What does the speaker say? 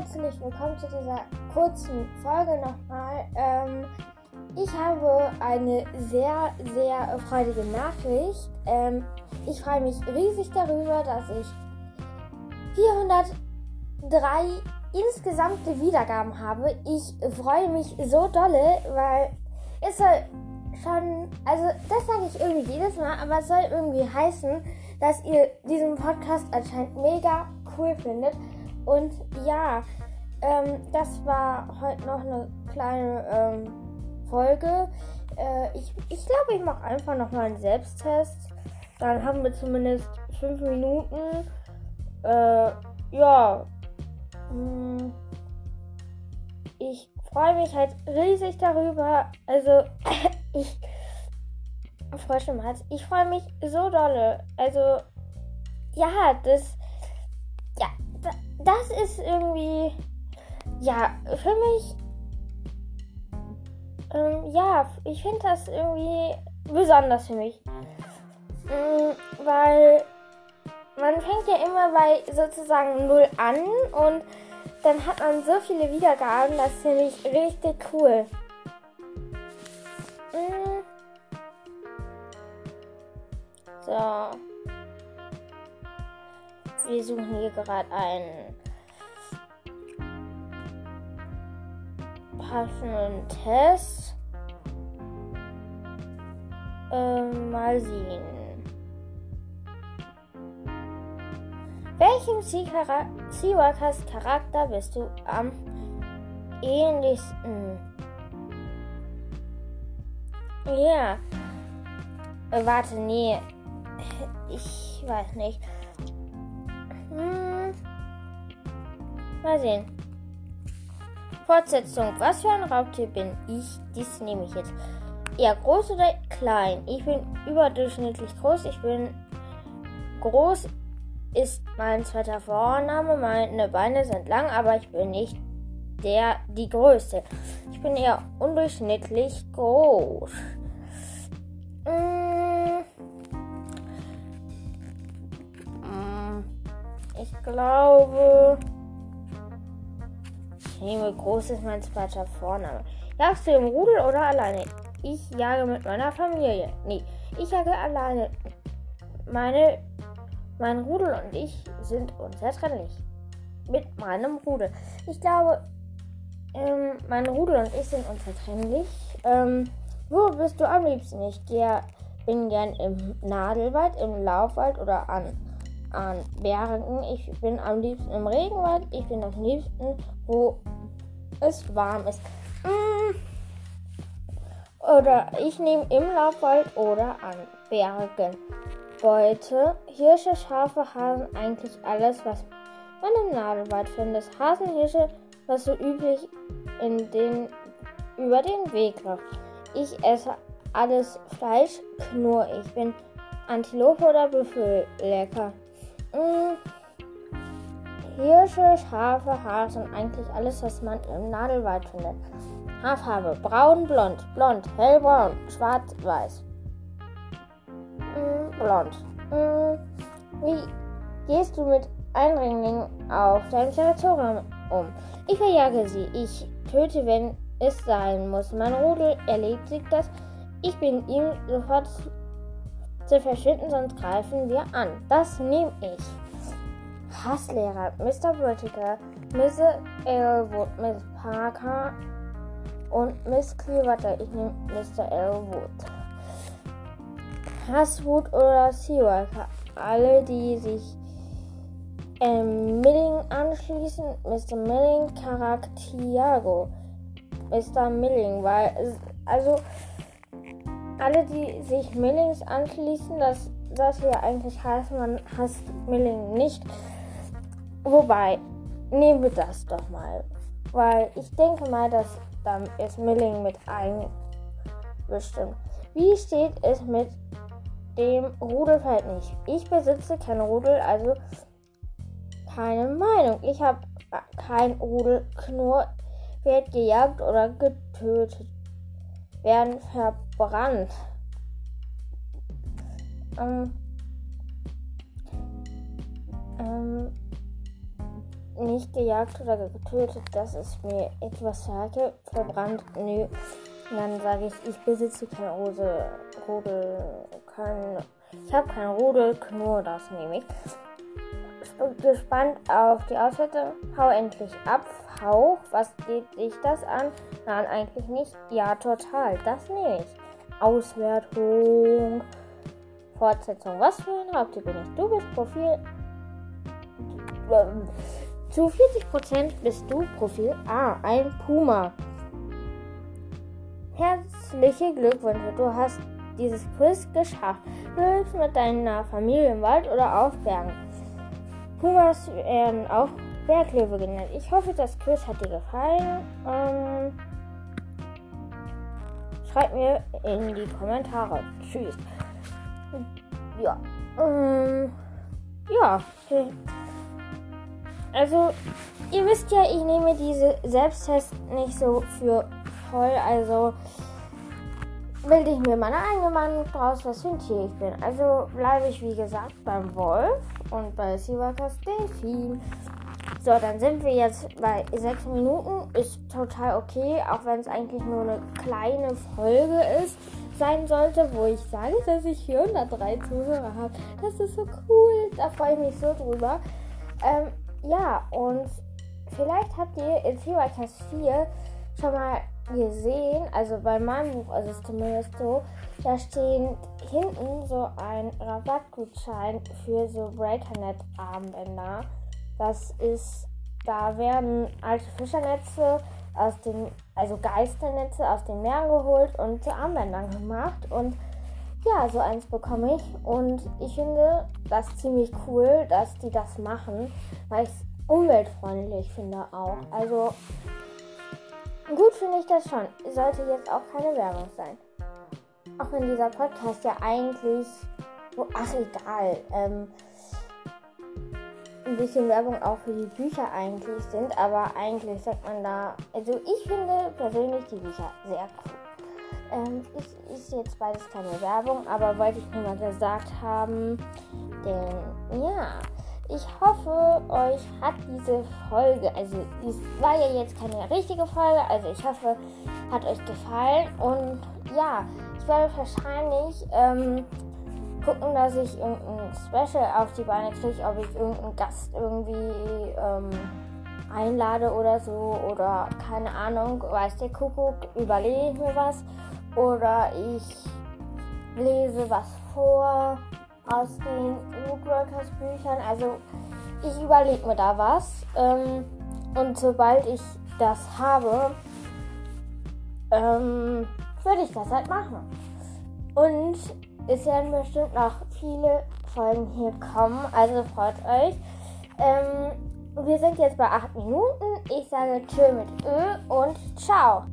herzlich willkommen zu dieser kurzen Folge nochmal. Ähm, ich habe eine sehr, sehr freudige Nachricht. Ähm, ich freue mich riesig darüber, dass ich 403 insgesamte Wiedergaben habe. Ich freue mich so dolle, weil es soll schon, also das sage ich irgendwie jedes Mal, aber es soll irgendwie heißen, dass ihr diesen Podcast anscheinend mega cool findet. Und ja, ähm, das war heute noch eine kleine ähm, Folge. Äh, ich ich glaube, ich mache einfach noch mal einen Selbsttest. Dann haben wir zumindest fünf Minuten. Äh, ja. Hm. Ich freue mich halt riesig darüber. Also, ich. Frosch im Hals. Ich freue mich so dolle. Also, ja, das. Ja, das ist irgendwie. Ja, für mich. Ähm, ja, ich finde das irgendwie besonders für mich. Ähm, weil man fängt ja immer bei sozusagen null an und dann hat man so viele Wiedergaben, das finde ich richtig cool. Mhm. So. Wir suchen hier gerade einen passenden Test. Ähm, mal sehen. Welchem Seawalkers Charakter bist du am ähnlichsten? Ja. Äh, warte, nee. Ich weiß nicht. Mal sehen. Fortsetzung. Was für ein Raubtier bin ich? Dies nehme ich jetzt. Eher groß oder klein? Ich bin überdurchschnittlich groß. Ich bin groß ist mein zweiter Vorname. Meine Beine sind lang, aber ich bin nicht der, die größte. Ich bin eher undurchschnittlich groß. Mm. Mm. Ich glaube, nehme groß ist mein zweiter Vorname. Jagst du im Rudel oder alleine? Ich jage mit meiner Familie. Nee, ich jage alleine. Meine mein Rudel und ich sind unzertrennlich. Mit meinem Rudel. Ich glaube, ähm, mein Rudel und ich sind unzertrennlich. Ähm, wo bist du am liebsten? Ich gehe, bin gern im Nadelwald, im Laufwald oder an, an Bergen. Ich bin am liebsten im Regenwald. Ich bin am liebsten, wo es warm ist. Mm. Oder ich nehme im Laufwald oder an Bergen. Beute. Hirsche, Schafe, Hasen, eigentlich alles, was man im Nadelwald findet. Hasen, Hirsche, was so üblich in den, über den Weg läuft. Ich esse alles Fleisch, knurr ich. Bin Antilope oder Büffel lecker. Hirsche, Schafe, Hasen, eigentlich alles, was man im Nadelwald findet. Haarfarbe, braun, blond, blond, hellbraun, schwarz, weiß blond. Hm, wie gehst du mit Eindringlingen auf dein Territorium um? Ich verjage sie. Ich töte, wenn es sein muss. Mein Rudel erledigt das. Ich bin ihm sofort zu verschwinden, sonst greifen wir an. Das nehme ich. Hasslehrer, Mr. Whittaker, Miss Elwood, Miss Parker und Miss Clearwater. Ich nehme Mr. Elwood. Hasswood oder Seawalker. Alle, die sich ähm, Milling anschließen, Mr. Milling, Charaktiago. Mr. Milling, weil, also, alle, die sich Millings anschließen, das, das hier eigentlich heißt, man hasst Milling nicht. Wobei, nehmen wir das doch mal. Weil ich denke mal, dass dann ist Milling mit einbestimmt. Wie steht es mit dem Rudel fällt nicht. Ich besitze kein Rudel, also keine Meinung. Ich habe kein Rudel. Knurr wird gejagt oder getötet. Werden verbrannt. Ähm, ähm, nicht gejagt oder getötet. Das ist mir etwas sage. Verbrannt, nö. Und dann sage ich, ich besitze kein Rose, Rodel, kein, ich habe kein Rodel, nur das nehme ich. Gespannt auf die Auswertung. Hau endlich ab. Hauch, was geht dich das an? Nein, eigentlich nicht. Ja, total. Das nehme ich. Auswertung. Fortsetzung. Was für ein Raubtier bin ich? Du bist Profil. Zu 40% bist du Profil A, ein Puma. Herzliche Glückwünsche, du hast dieses Quiz geschafft. Du lebst mit deiner Familie im Wald oder auf Bergen. Pumas werden auch Berglöwe genannt. Ich hoffe, das Quiz hat dir gefallen. Ähm, schreib mir in die Kommentare. Tschüss. Ja. Ähm, ja. Also, ihr wisst ja, ich nehme diese Selbsttests nicht so für voll. Also, bilde ich mir meine eigene Meinung draus, was für ein Tier ich bin. Also, bleibe ich wie gesagt beim Wolf und bei Siwakas Delfin. So, dann sind wir jetzt bei sechs Minuten. Ist total okay, auch wenn es eigentlich nur eine kleine Folge ist, sein sollte, wo ich sage, dass ich 403 Zuhörer habe. Das ist so cool. Da freue ich mich so drüber. Ähm, ja, und vielleicht habt ihr in Seawriters 4 schon mal gesehen, also bei meinem Buch ist es zumindest so, da stehen hinten so ein Rabattgutschein für so Breakernet-Armbänder. Das ist, da werden alte Fischernetze aus den, also Geisternetze aus den Meeren geholt und zu Armbändern gemacht. Und ja, so eins bekomme ich. Und ich finde das ziemlich cool, dass die das machen, weil ich es umweltfreundlich finde auch. Also gut finde ich das schon. Sollte jetzt auch keine Werbung sein. Auch wenn dieser Podcast ja eigentlich, oh, ach egal, ähm, ein bisschen Werbung auch für die Bücher eigentlich sind, aber eigentlich sagt man da, also ich finde persönlich die Bücher sehr cool. Ähm, ist, ist jetzt beides keine Werbung, aber wollte ich nur mal gesagt haben, denn ja, ich hoffe, euch hat diese Folge, also es war ja jetzt keine richtige Folge, also ich hoffe, hat euch gefallen und ja, ich werde wahrscheinlich ähm, gucken, dass ich irgendein Special auf die Beine kriege, ob ich irgendeinen Gast irgendwie ähm, einlade oder so oder keine Ahnung, weiß der Kuckuck, überlege ich mir was oder ich lese was vor aus den Woodworkers Büchern. Also ich überlege mir da was ähm, und sobald ich das habe, ähm, würde ich das halt machen. Und es werden bestimmt noch viele Folgen hier kommen, also freut euch. Ähm, wir sind jetzt bei 8 Minuten. Ich sage Tschö mit Ö und ciao.